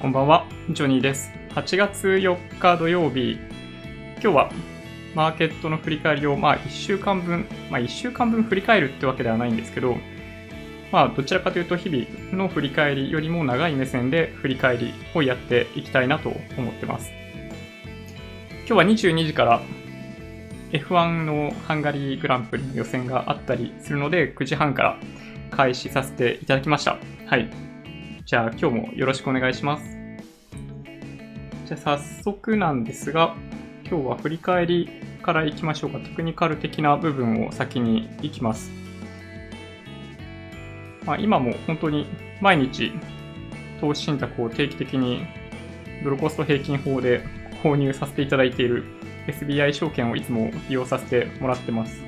こんばんは、ジョニーです。8月4日土曜日、今日はマーケットの振り返りを、まあ1週間分、まあ1週間分振り返るってわけではないんですけど、まあどちらかというと日々の振り返りよりも長い目線で振り返りをやっていきたいなと思ってます。今日は22時から F1 のハンガリーグランプリの予選があったりするので、9時半から開始させていただきました。はい。じゃあ今日もよろしくお願いします。じゃあ早速なんですが、今日は振り返りからいきましょうか。テクニカル的な部分を先にいきます。まあ、今も本当に毎日投資信託を定期的にドルコスト平均法で購入させていただいている SBI 証券をいつも利用させてもらってます。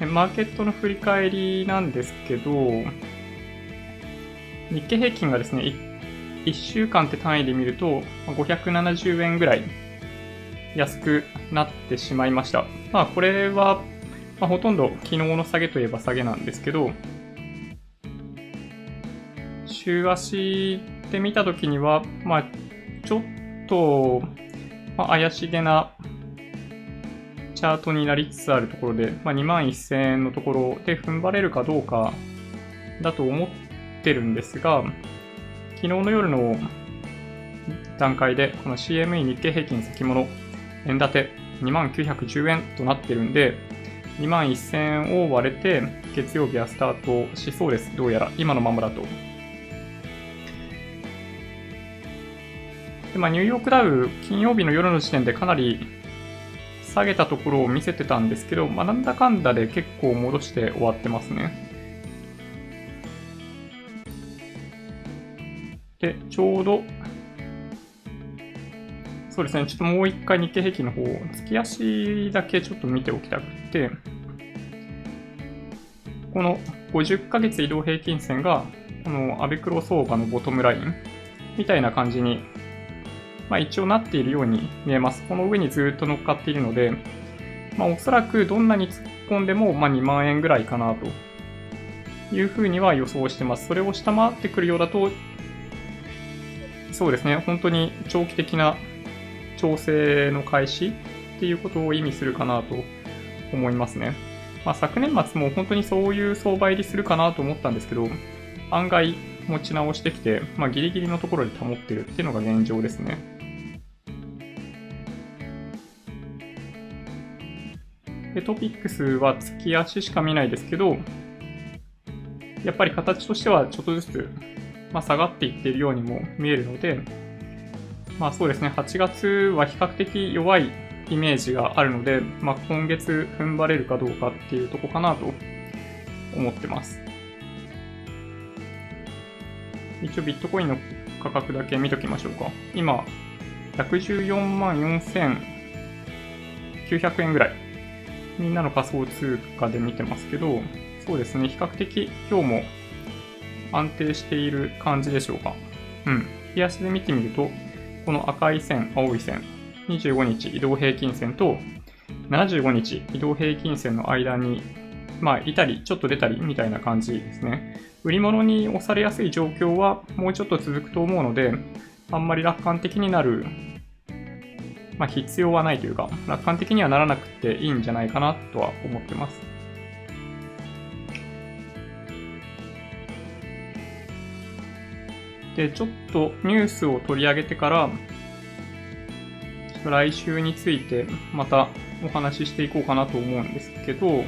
マーケットの振り返りなんですけど、日経平均がですね、1, 週間って単位で見ると、570円ぐらい安くなってしまいました。まあ、これは、まあ、ほとんど昨日の下げといえば下げなんですけど、週足で見たときには、まあ、ちょっと、まあ、怪しげなチャートになりつつあるところで、まあ、2万1000円のところで踏ん張れるかどうかだと思ってるんですが、昨日の夜の段階で、この CME 日経平均先物円建て2万910円となってるんで、2万1000円を割れて、月曜日はスタートしそうです。どうやら、今のままだと。でまあ、ニューヨークダウ、金曜日の夜の時点でかなり下げたところを見せてたんですけど、まあ、なんだかんだで結構戻して終わってますね。で、ちょうど、そうですね、ちょっともう一回日経平均の方、月足だけちょっと見ておきたくて、この50ヶ月移動平均線が、このアベクロ相場のボトムラインみたいな感じにまあ、一応なっているように見えます。この上にずっと乗っかっているので、まあ、おそらくどんなに突っ込んでも、まあ、2万円ぐらいかなというふうには予想してます。それを下回ってくるようだと、そうですね、本当に長期的な調整の開始っていうことを意味するかなと思いますね。まあ、昨年末も本当にそういう相場入りするかなと思ったんですけど、案外持ち直してきて、まあ、ギリギリのところで保ってるっていうのが現状ですね。で、トピックスは月足しか見ないですけど、やっぱり形としてはちょっとずつ、まあ、下がっていっているようにも見えるので、まあそうですね、8月は比較的弱いイメージがあるので、まあ今月踏ん張れるかどうかっていうとこかなと思ってます。一応ビットコインの価格だけ見ときましょうか。今、114万4900円ぐらい。みんなの仮想通貨で見てますけど、そうですね、比較的今日も安定している感じでしょうか。うん。日足で見てみると、この赤い線、青い線、25日移動平均線と、75日移動平均線の間に、まあ、いたり、ちょっと出たりみたいな感じですね。売り物に押されやすい状況はもうちょっと続くと思うので、あんまり楽観的になるまあ、必要はないというか、楽観的にはならなくていいんじゃないかなとは思ってます。で、ちょっとニュースを取り上げてから、来週についてまたお話ししていこうかなと思うんですけど、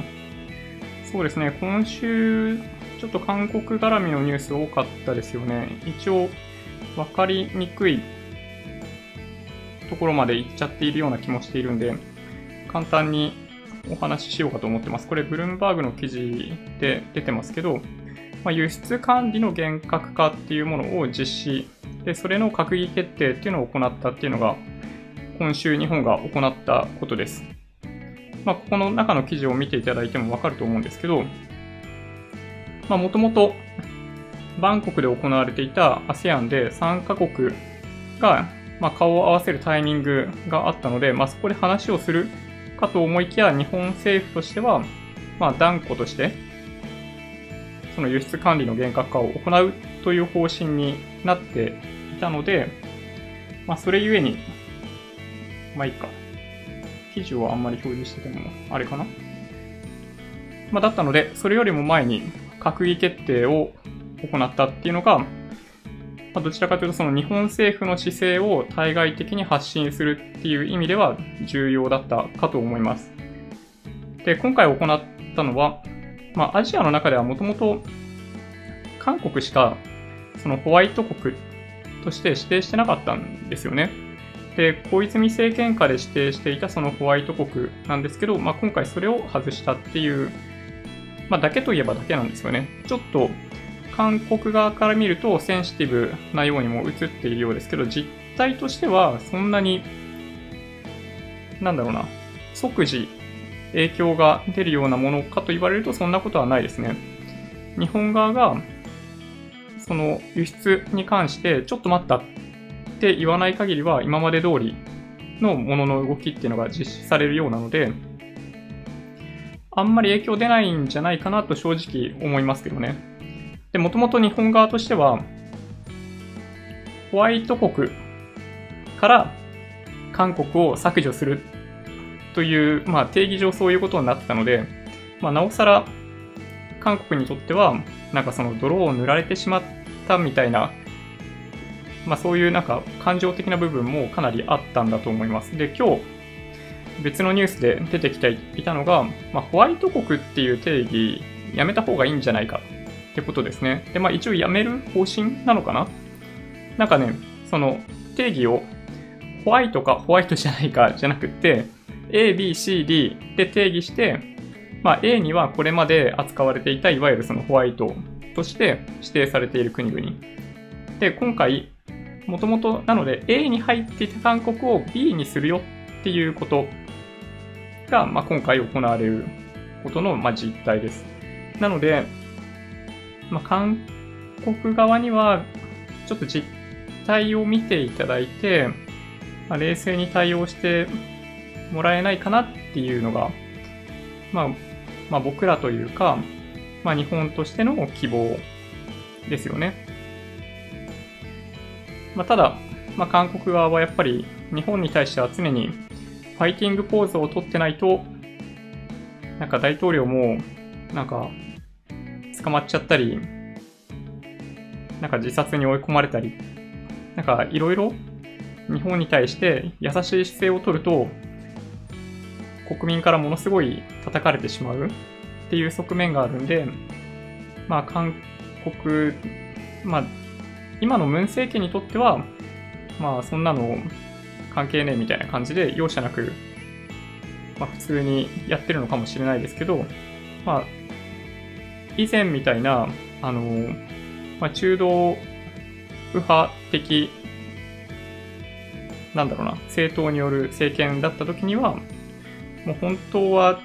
そうですね、今週、ちょっと韓国絡みのニュース多かったですよね。一応、わかりにくいところまで行っちゃっているような気もしているんで、簡単にお話ししようかと思ってます。これ、ブルームバーグの記事で出てますけど、まあ、輸出管理の厳格化っていうものを実施、で、それの閣議決定っていうのを行ったっていうのが、今週日本が行ったことです。まあ、ここの中の記事を見ていただいてもわかると思うんですけど、まあ、もともと、バンコクで行われていた ASEAN で3カ国がまあ、顔を合わせるタイミングがあったので、まあ、そこで話をするかと思いきや、日本政府としては、まあ、断固として、その輸出管理の厳格化を行うという方針になっていたので、まあ、それゆえに、まあいいか。記事をあんまり表示してても、あれかなまあ、だったので、それよりも前に閣議決定を行ったっていうのが、まあ、どちらかというとその日本政府の姿勢を対外的に発信するっていう意味では重要だったかと思います。で、今回行ったのは、まあ、アジアの中ではもともと韓国しかそのホワイト国として指定してなかったんですよね。で、小泉政権下で指定していたそのホワイト国なんですけど、まあ、今回それを外したっていうまあ、だけといえばだけなんですよね。ちょっと韓国側から見るとセンシティブなようにも映っているようですけど、実態としてはそんなに、なんだろうな、即時影響が出るようなものかと言われるとそんなことはないですね。日本側がその輸出に関してちょっと待ったって言わない限りは今まで通りのものの動きっていうのが実施されるようなので、あんまり影響出ないんじゃないかなと正直思いますけどね。で、もともと日本側としては、ホワイト国から韓国を削除するという、まあ、定義上そういうことになったので、まあ、なおさら韓国にとっては、なんかその泥を塗られてしまったみたいな、まあ、そういうなんか感情的な部分もかなりあったんだと思います。で、今日、別のニュースで出てきていたのが、まあ、ホワイト国っていう定義、やめた方がいいんじゃないかってことですね。で、まあ一応やめる方針なのかな？なんかね、その定義をホワイトかホワイトじゃないかじゃなくて、A, B, C, D で定義して、まあ A にはこれまで扱われていたいわゆるそのホワイトとして指定されている国々。で、今回、もともとなので A に入っていた韓国を B にするよっていうことが、まあ、今回行われることの、まあ、実態です。なので、まあ、韓国側には、ちょっと実態を見ていただいて、まあ、冷静に対応してもらえないかなっていうのが、まあ、まあ、僕らというか、まあ、日本としての希望ですよね。まあ、ただ、まあ、韓国側はやっぱり日本に対しては常にファイティングポーズをとってないと、なんか大統領も、なんか、捕まっちゃったり、なんか自殺に追い込まれたり、なんかいろいろ日本に対して優しい姿勢を取ると、国民からものすごい叩かれてしまうっていう側面があるんで、まあ韓国、まあ今のムン政権にとっては、まあそんなの関係ねえみたいな感じで容赦なく、まあ、普通にやってるのかもしれないですけど、まあ、以前みたいな、あの、まあ、中道右派的、なんだろうな、政党による政権だった時には、もう本当は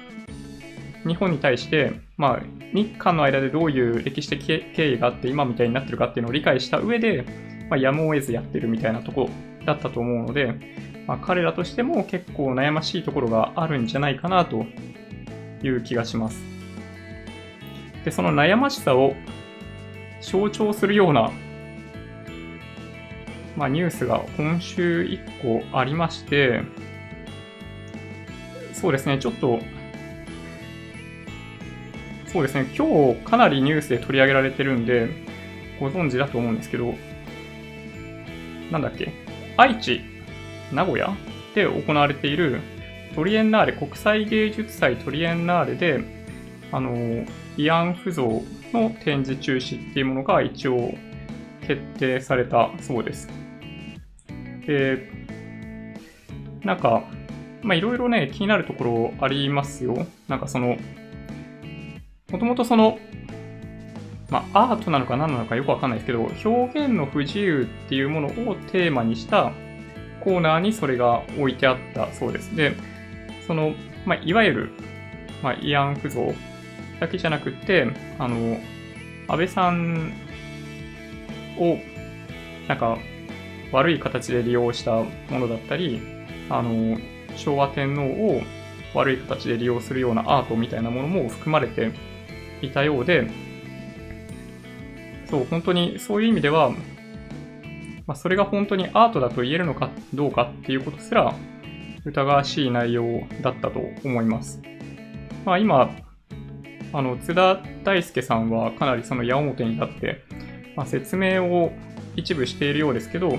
日本に対して、まあ、日韓の間でどういう歴史的経緯があって今みたいになってるかっていうのを理解した上で、まあ、やむを得ずやってるみたいなとこだったと思うので、まあ、彼らとしても結構悩ましいところがあるんじゃないかなという気がします。で、その悩ましさを象徴するような、まあ、ニュースが今週1個ありまして、そうですね、ちょっと、そうですね、今日かなりニュースで取り上げられてるんで、ご存知だと思うんですけど、なんだっけ愛知、名古屋で行われているトリエンナーレ、国際芸術祭トリエンナーレで、あの、慰安婦像の展示中止っていうものが一応決定されたそうです。で、なんか、まあいろいろね、気になるところありますよ。なんかその、もともとその、まあ、アートなのか何なのかよくわかんないですけど、表現の不自由っていうものをテーマにしたコーナーにそれが置いてあったそうです。で、その、まあ、いわゆる、まあ、慰安婦像だけじゃなくて、あの、安倍さんを、なんか、悪い形で利用したものだったり、あの、昭和天皇を悪い形で利用するようなアートみたいなものも含まれていたようで、そう、本当にそういう意味では、まあ、それが本当にアートだと言えるのかどうかっていうことすら疑わしい内容だったと思います。まあ、今、あの、津田大介さんはかなりその矢面に立って、まあ、説明を一部しているようですけど、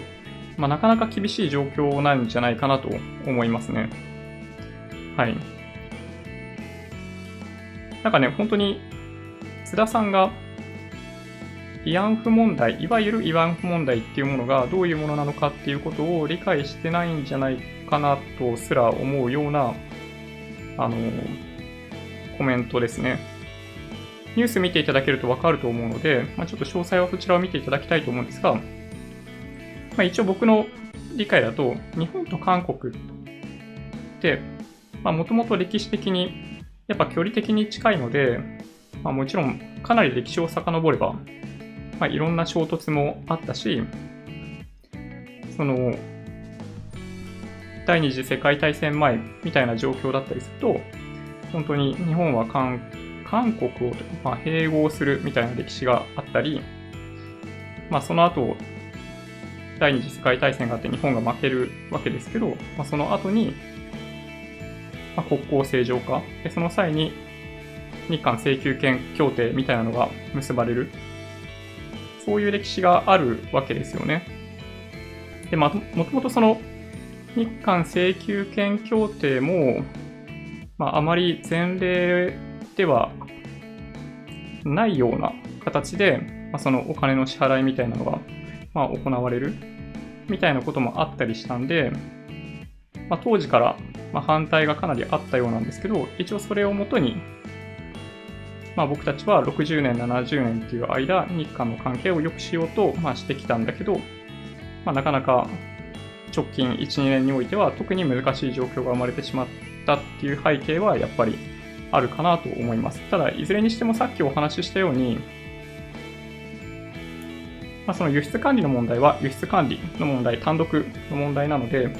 まあ、なかなか厳しい状況なんじゃないかなと思いますね。はい。なんかね、本当に津田さんが慰安婦問題、いわゆる慰安婦問題っていうものがどういうものなのかっていうことを理解してないんじゃないかなとすら思うような、あの、コメントですね。ニュース見ていただけるとわかると思うので、まあ、ちょっと詳細はそちらを見ていただきたいと思うんですが、まあ、一応僕の理解だと、日本と韓国って、もともと歴史的に、やっぱ距離的に近いので、まあ、もちろんかなり歴史を遡れば、まあ、いろんな衝突もあったし、その、第二次世界大戦前みたいな状況だったりすると、本当に日本は韓韓国を、まあ、併合するみたいな歴史があったり、まあ、その後、第二次世界大戦があって日本が負けるわけですけど、まあ、その後に、まあ、国交正常化で、その際に日韓請求権協定みたいなのが結ばれる。そういう歴史があるわけですよね。で、まあ、もともとその日韓請求権協定も、まあ、あまり前例ではないような形で、まあ、そのお金の支払いみたいなのが、まあ、行われるみたいなこともあったりしたんで、まあ、当時からま反対がかなりあったようなんですけど、一応それをもとに、まあ、僕たちは60年、70年っていう間、日韓の関係を良くしようと、ま、してきたんだけど、まあ、なかなか直近1、2年においては特に難しい状況が生まれてしまったっていう背景はやっぱりあるかなと思います。ただ、いずれにしてもさっきお話ししたように、まあ、その輸出管理の問題は輸出管理の問題、単独の問題なので、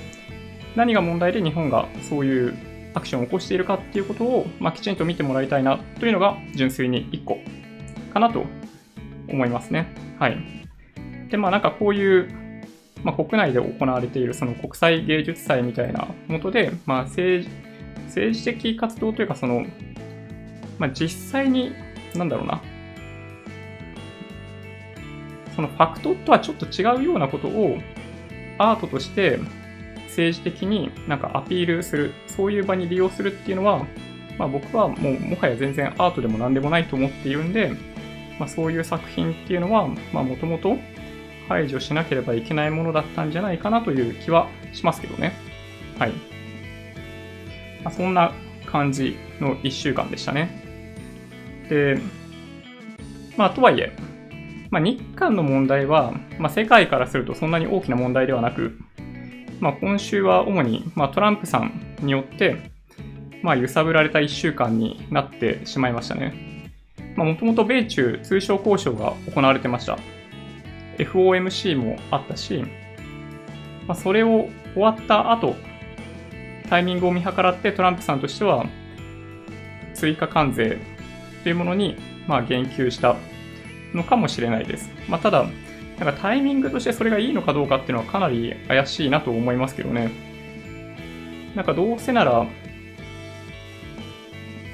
何が問題で日本がそういうアクションを起こしているかっていうことを、まあ、きちんと見てもらいたいなというのが純粋に1個かなと思いますね。はい。で、まあなんかこういう、まあ、国内で行われているその国際芸術祭みたいなもとで、まあ政治、政治的活動というかその、まあ実際に、なんだろうな、そのファクトとはちょっと違うようなことをアートとして政治的になんかアピールする、そういう場に利用するっていうのは、まあ、僕はもうもはや全然アートでも何でもないと思っているんで、まあ、そういう作品っていうのは、まあ、もともと排除しなければいけないものだったんじゃないかなという気はしますけどね。はい。まあ、そんな感じの1週間でしたね。で、まあ、とはいえ、まあ、日韓の問題は、まあ、世界からするとそんなに大きな問題ではなく、まあ、今週は主に、まあ、トランプさんによって、まあ、揺さぶられた1週間になってしまいましたね。もともと米中通商交渉が行われてました。FOMC もあったし、まあ、それを終わった後、タイミングを見計らってトランプさんとしては、追加関税というものに、まあ、言及したのかもしれないです。まあ、ただ、なんかタイミングとしてそれがいいのかどうかっていうのはかなり怪しいなと思いますけどね。なんかどうせなら、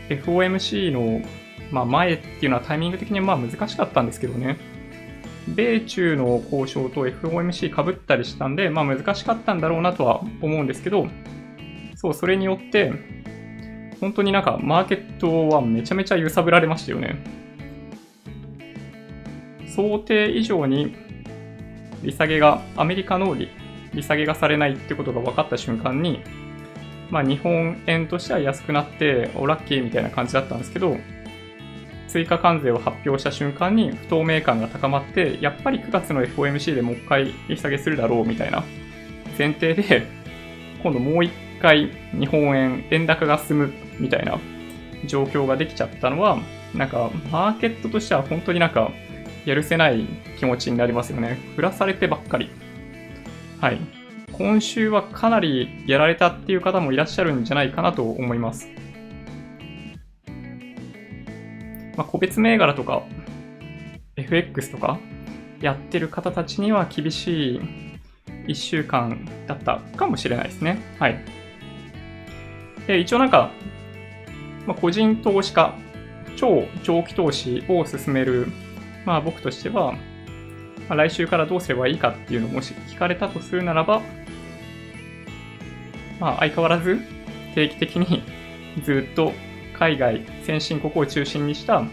FOMC の、まあ、前っていうのはタイミング的にまあ難しかったんですけどね。米中の交渉と FOMC 被ったりしたんで、まあ難しかったんだろうなとは思うんですけど、そう、それによって、本当になんかマーケットはめちゃめちゃ揺さぶられましたよね。想定以上に利下げが、アメリカの利利下げがされないってことが分かった瞬間に、まあ日本円としては安くなって、おラッキーみたいな感じだったんですけど、追加関税を発表した瞬間に不透明感が高まって、やっぱり9月の FOMC でもう一回利下げするだろうみたいな前提で、今度もう一回日本円、円高が進むみたいな状況ができちゃったのは、なんかマーケットとしては本当になんかやるせない気持ちになりますよね。振らされてばっかり。はい。今週はかなりやられたっていう方もいらっしゃるんじゃないかなと思います。まあ、個別銘柄とか、FX とか、やってる方たちには厳しい1週間だったかもしれないですね。はい。で、一応なんか、まあ、個人投資家、超長期投資を進める、まあ僕としては、まあ、来週からどうすればいいかっていうのをもし聞かれたとするならば、まあ相変わらず定期的にずっと海外、先進国を中心にした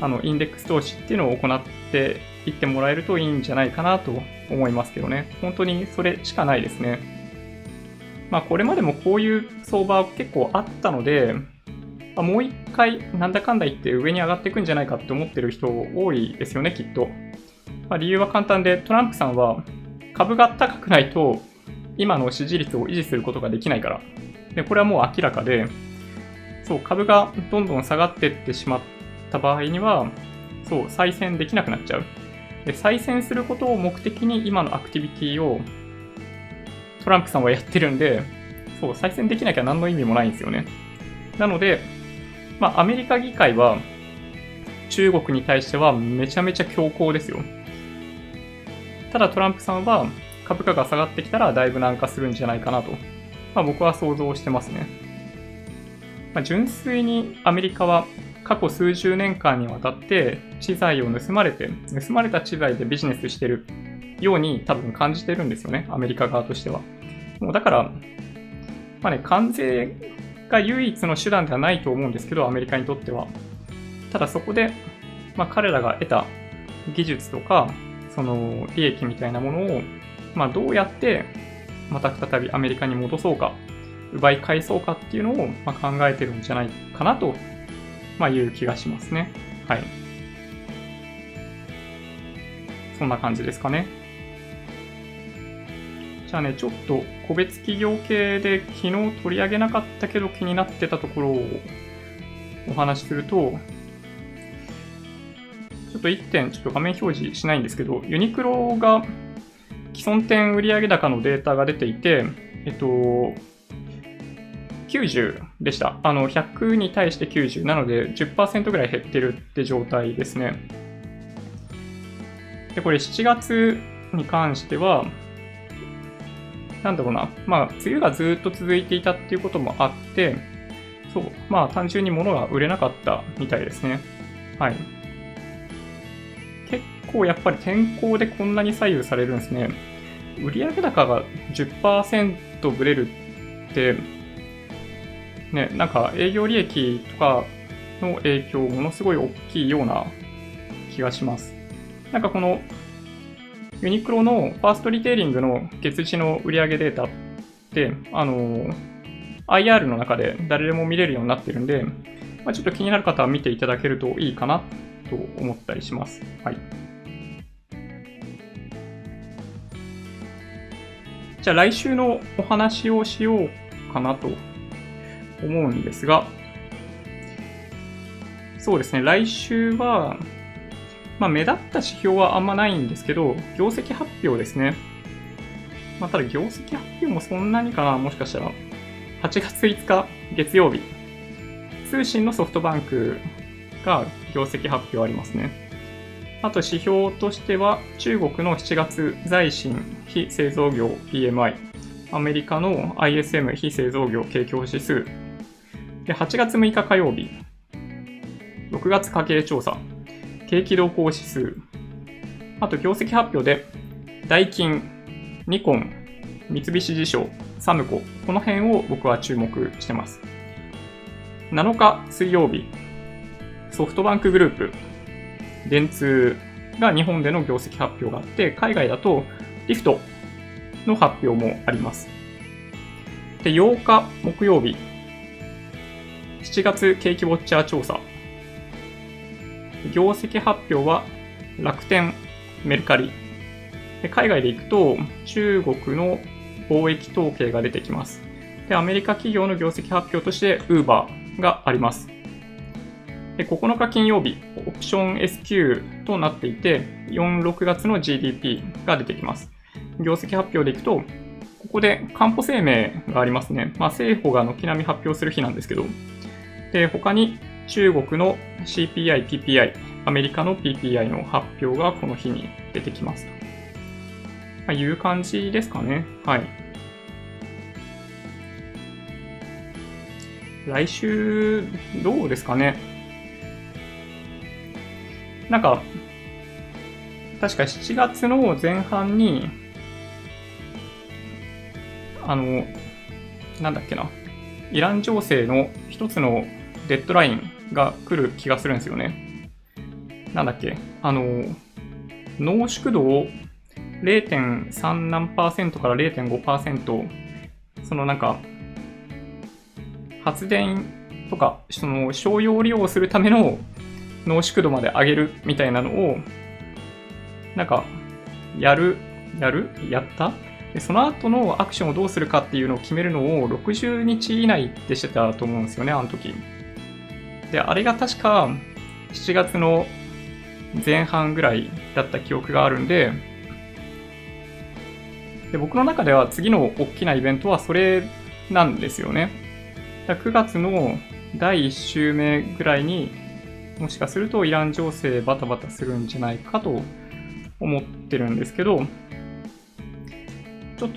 あのインデックス投資っていうのを行っていってもらえるといいんじゃないかなと思いますけどね。本当にそれしかないですね。まあこれまでもこういう相場結構あったので、まあ、もう一回なんだかんだ言って上に上がっていくんじゃないかって思ってる人多いですよね、きっと。まあ、理由は簡単で、トランプさんは株が高くないと今の支持率を維持することができないから。で、これはもう明らかで、そう、株がどんどん下がっていってしまった場合には、そう、再選できなくなっちゃう。で、再選することを目的に今のアクティビティをトランプさんはやってるんで、そう、再選できなきゃ何の意味もないんですよね。なので、まあ、アメリカ議会は中国に対してはめちゃめちゃ強硬ですよ。ただトランプさんは株価が下がってきたらだいぶ軟化するんじゃないかなと、まあ、僕は想像してますね。まあ、純粋にアメリカは過去数十年間にわたって知財を盗まれて、盗まれた知財でビジネスしてるように多分感じてるんですよね、アメリカ側としては。もうだから、まあね、関税が唯一の手段ではないと思うんですけど、アメリカにとっては。ただそこで、まあ、彼らが得た技術とか、その利益みたいなものを、まあ、どうやってまた再びアメリカに戻そうか、奪い返そうかっていうのを、ま考えてるんじゃないかなとまあ、いう気がしますね。はい。そんな感じですかね。じゃあね、ちょっと個別企業系で昨日取り上げなかったけど気になってたところをお話しすると、ちょっと1点、ちょっと画面表示しないんですけど、ユニクロが既存店売上高のデータが出ていて、えっと、90でした。あの、100に対して90。なので10%ぐらい減ってるって状態ですね。で、これ7月に関しては、なんだろうな。まあ、梅雨がずっと続いていたっていうこともあって、そう、まあ、単純に物が売れなかったみたいですね。はい。結構やっぱり天候でこんなに左右されるんですね。売上高が10%ブレるって、ね、なんか営業利益とかの影響ものすごい大きいような気がします。なんかこのユニクロのファーストリテイリングの月次の売上データって、あの、IR の中で誰でも見れるようになってるんで、まあ、ちょっと気になる方は見ていただけるといいかなと思ったりします。はい。じゃあ来週のお話をしようかなと思うんですが、そうですね、来週は、まあ、目立った指標はあんまないんですけど、業績発表ですね。まあ、ただ業績発表もそんなにかな、もしかしたら。8月5日月曜日、通信のソフトバンクが業績発表ありますね。あと指標としては、中国の7月在新非製造業 PMI、アメリカの ISM 非製造業景況指数、で、8月6日火曜日、6月家計調査、景気動向指数、あと業績発表で、ダイキン、ニコン、三菱地所、サムコ、この辺を僕は注目してます。7日水曜日、ソフトバンクグループ、電通が日本での業績発表があって、海外だとリフトの発表もあります。で、8日木曜日、7月景気ウォッチャー調査。業績発表は楽天、メルカリ。で海外で行くと中国の貿易統計が出てきます。で、アメリカ企業の業績発表として Uber があります。で9日金曜日、オプション SQ となっていて、4、6月の GDP が出てきます。業績発表でいくと、ここで、かんぽ生命がありますね。まあ、政府が軒並み発表する日なんですけど、で、他に中国の CPI、PPI、アメリカの PPI の発表がこの日に出てきます。まあ、いう感じですかね。はい。来週、どうですかね。なんか、確か7月の前半に、あの、なんだっけな、イラン情勢の一つのデッドラインが来る気がするんですよね。なんだっけ、あの、濃縮度を0.3何パーセントから0.5%、そのなんか、発電とか、その商用利用するための濃縮度まで上げるみたいなのを、なんか、やる、やる？やった？でその後のアクションをどうするかっていうのを決めるのを60日以内ってしてたと思うんですよね、あの時。で、あれが確か7月の前半ぐらいだった記憶があるんで、で僕の中では次の大きなイベントはそれなんですよね。9月の第1週目ぐらいにもしかするとイラン情勢バタバタするんじゃないかと思ってるんですけど、ちょっ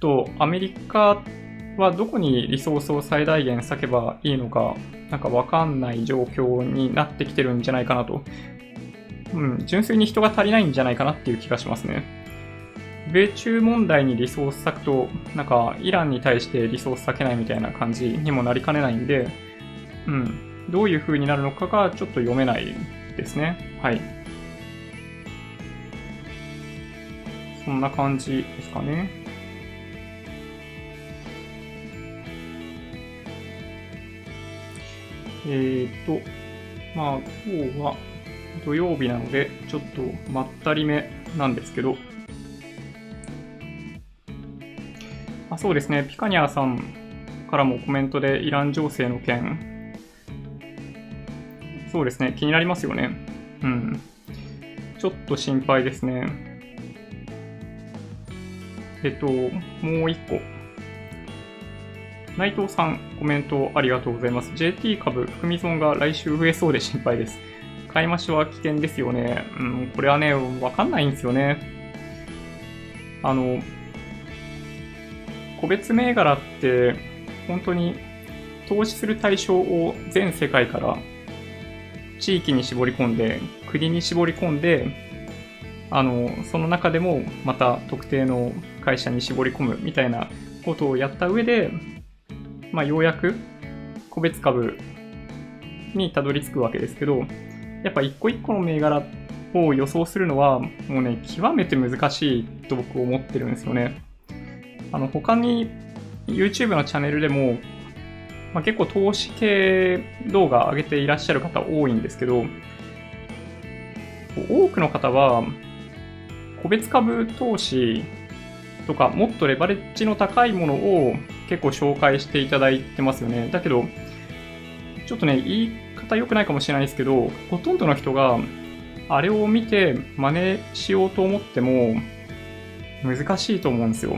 とアメリカはどこにリソースを最大限割けばいいのか、なんかわかんない状況になってきてるんじゃないかなと。うん、純粋に人が足りないんじゃないかなっていう気がしますね。米中問題にリソース割くと、なんかイランに対してリソース割けないみたいな感じにもなりかねないんで、うん、どういう風になるのかがちょっと読めないですね。はい。そんな感じですかね。えっ、ー、と、まあ、今日は土曜日なので、ちょっとまったりめなんですけど、あそうですね、ピカニャーさんからもコメントでイラン情勢の件、そうですね、気になりますよね。うん。ちょっと心配ですね。えっと、もう一個。内藤さん、コメントありがとうございます。JT 株、含み損が来週増えそうで心配です。買い増しは危険ですよね。うん、これはね、わかんないんですよね。あの、個別銘柄って、本当に投資する対象を全世界から地域に絞り込んで、国に絞り込んで、あの、その中でもまた特定の会社に絞り込むみたいなことをやった上で、まあ、ようやく個別株にたどり着くわけですけど、やっぱ一個一個の銘柄を予想するのは、もうね、極めて難しいと僕思ってるんですよね。あの、他に YouTube のチャンネルでも、まあ、結構投資系動画上げていらっしゃる方多いんですけど、多くの方は、個別株投資とか、もっとレバレッジの高いものを結構紹介していただいてますよね。だけど、ちょっとね、言い方良くないかもしれないですけど、ほとんどの人が、あれを見て真似しようと思っても、難しいと思うんですよ。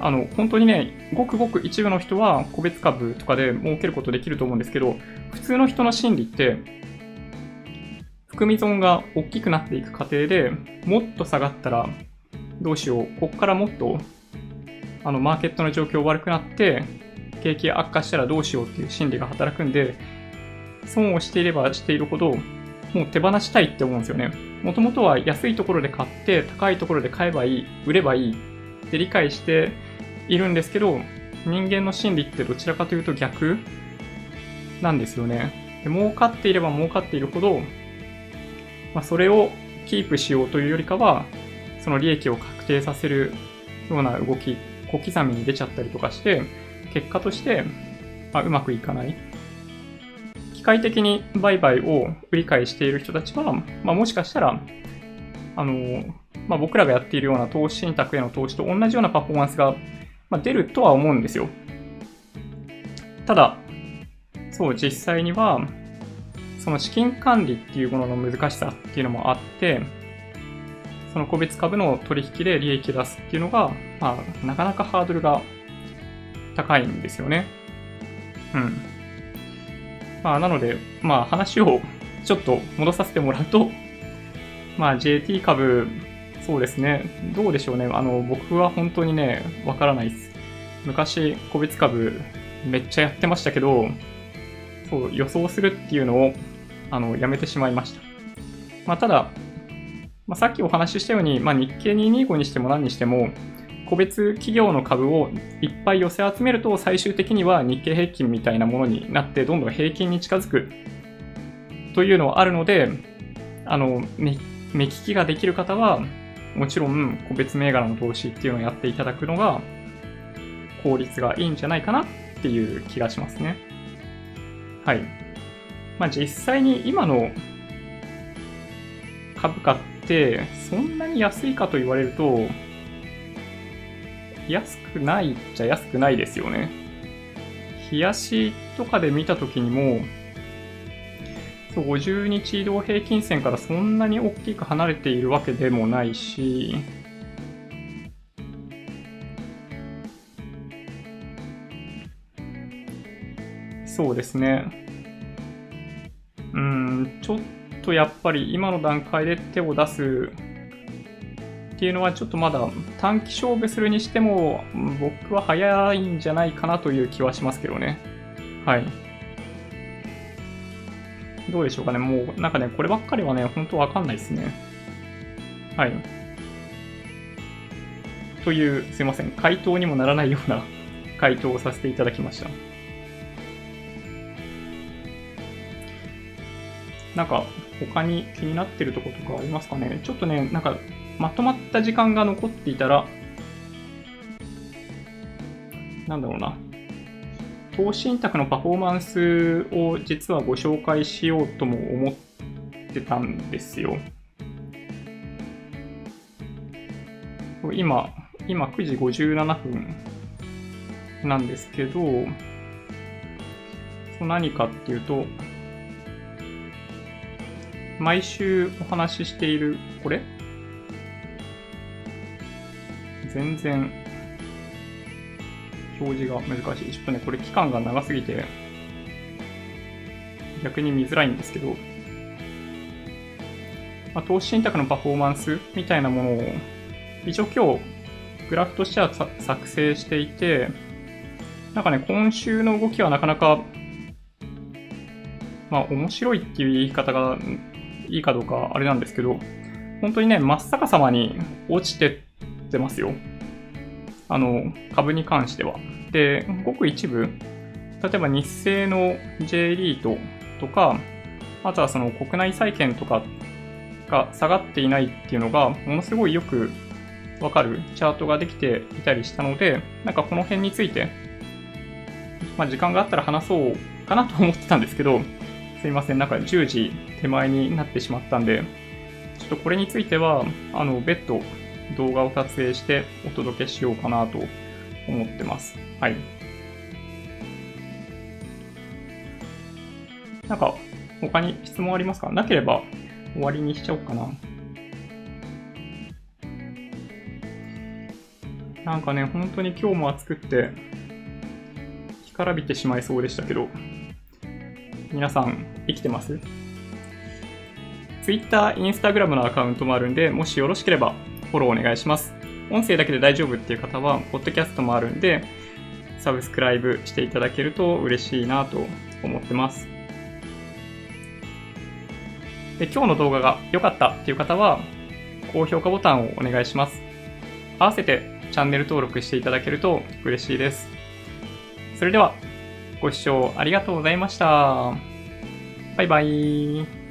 あの、本当にね、ごくごく一部の人は個別株とかで儲けることできると思うんですけど、普通の人の心理って、含み損が大きくなっていく過程でもっと下がったらどうしよう、こっからもっとあのマーケットの状況悪くなって、景気悪化したらどうしようっていう心理が働くんで、損をしていればしているほど、もう手放したいって思うんですよね。もともとは安いところで買って、高いところで買えばいい、売ればいいって理解しているんですけど、人間の心理ってどちらかというと逆なんですよね。で儲かっていれば儲かっているほど、まあ、それをキープしようというよりかは、その利益を確定させるような動き小刻みに出ちゃったりとかして、結果として、まあ、うまくいかない。機械的に売買を売り買いしている人たちは、まあ、もしかしたら、あの、まあ、僕らがやっているような投資信託への投資と同じようなパフォーマンスが、まあ、出るとは思うんですよ。ただ、そう、実際には、その資金管理っていうものの難しさっていうのもあって、その個別株の取引で利益出すっていうのが、まあ、なかなかハードルが高いんですよね。うん。まあ、なので、まあ、話をちょっと戻させてもらうと、まあ JT 株、そうですね。どうでしょうね。あの、僕は本当にね、わからないです。昔、個別株めっちゃやってましたけど、そう、予想するっていうのを、あの、やめてしまいました。まあ、ただ、まあ、さっきお話ししたように、まあ、日経225にしても何にしても、個別企業の株をいっぱい寄せ集めると最終的には日経平均みたいなものになってどんどん平均に近づくというのはあるのであの目利きができる方はもちろん個別銘柄の投資っていうのをやっていただくのが効率がいいんじゃないかなっていう気がしますね。はい。まあ実際に今の株価ってそんなに安いかと言われると安くないっちゃ安くないですよね。冷やしとかで見たときにもそう50日移動平均線からそんなに大きく離れているわけでもないし、そうですね。うん、ちょっとやっぱり今の段階で手を出すっていうのはちょっとまだ短期勝負するにしても僕は早いんじゃないかなという気はしますけどね。はい。どうでしょうかね。もう、なんかね、こればっかりはね、本当わかんないですね。はい。という、すいません。回答にもならないような回答をさせていただきました。なんか、他に気になってるとことかありますかね？ちょっとね、なんか、まとまった時間が残っていたら、なんだろうな。投資信託のパフォーマンスを実はご紹介しようとも思ってたんですよ。今、今9時57分なんですけど、何かっていうと、毎週お話ししている、これ？全然表示が難しい。ちょっとね、これ期間が長すぎて、逆に見づらいんですけど、まあ、投資信託のパフォーマンスみたいなものを、一応今日、グラフとしては作成していて、なんかね、今週の動きはなかなか、まあ、面白いっていう言い方がいいかどうかあれなんですけど、本当にね、真っ逆さまに落ちてってますよ。あの、株に関しては。で、ごく一部、例えば日清の J リートとか、あとはその国内債券とかが下がっていないっていうのが、ものすごいよくわかるチャートができていたりしたので、なんかこの辺について、まあ時間があったら話そうかなと思ってたんですけど、すいません、なんか10時手前になってしまったんで、ちょっとこれについては、あの、別途動画を撮影してお届けしようかなと思ってます。はい。なんか、他に質問ありますか？なければ終わりにしちゃおうかな。なんかね、本当に今日も暑くって、干からびてしまいそうでしたけど、皆さん生きてます ?Twitter、Instagram のアカウントもあるんで、もしよろしければフォローお願いします。音声だけで大丈夫っていう方は、ポッドキャストもあるんで、サブスクライブしていただけると嬉しいなと思ってます。で今日の動画が良かったっていう方は、高評価ボタンをお願いします。合わせてチャンネル登録していただけると嬉しいです。それでは、ご視聴ありがとうございました。バイバイ。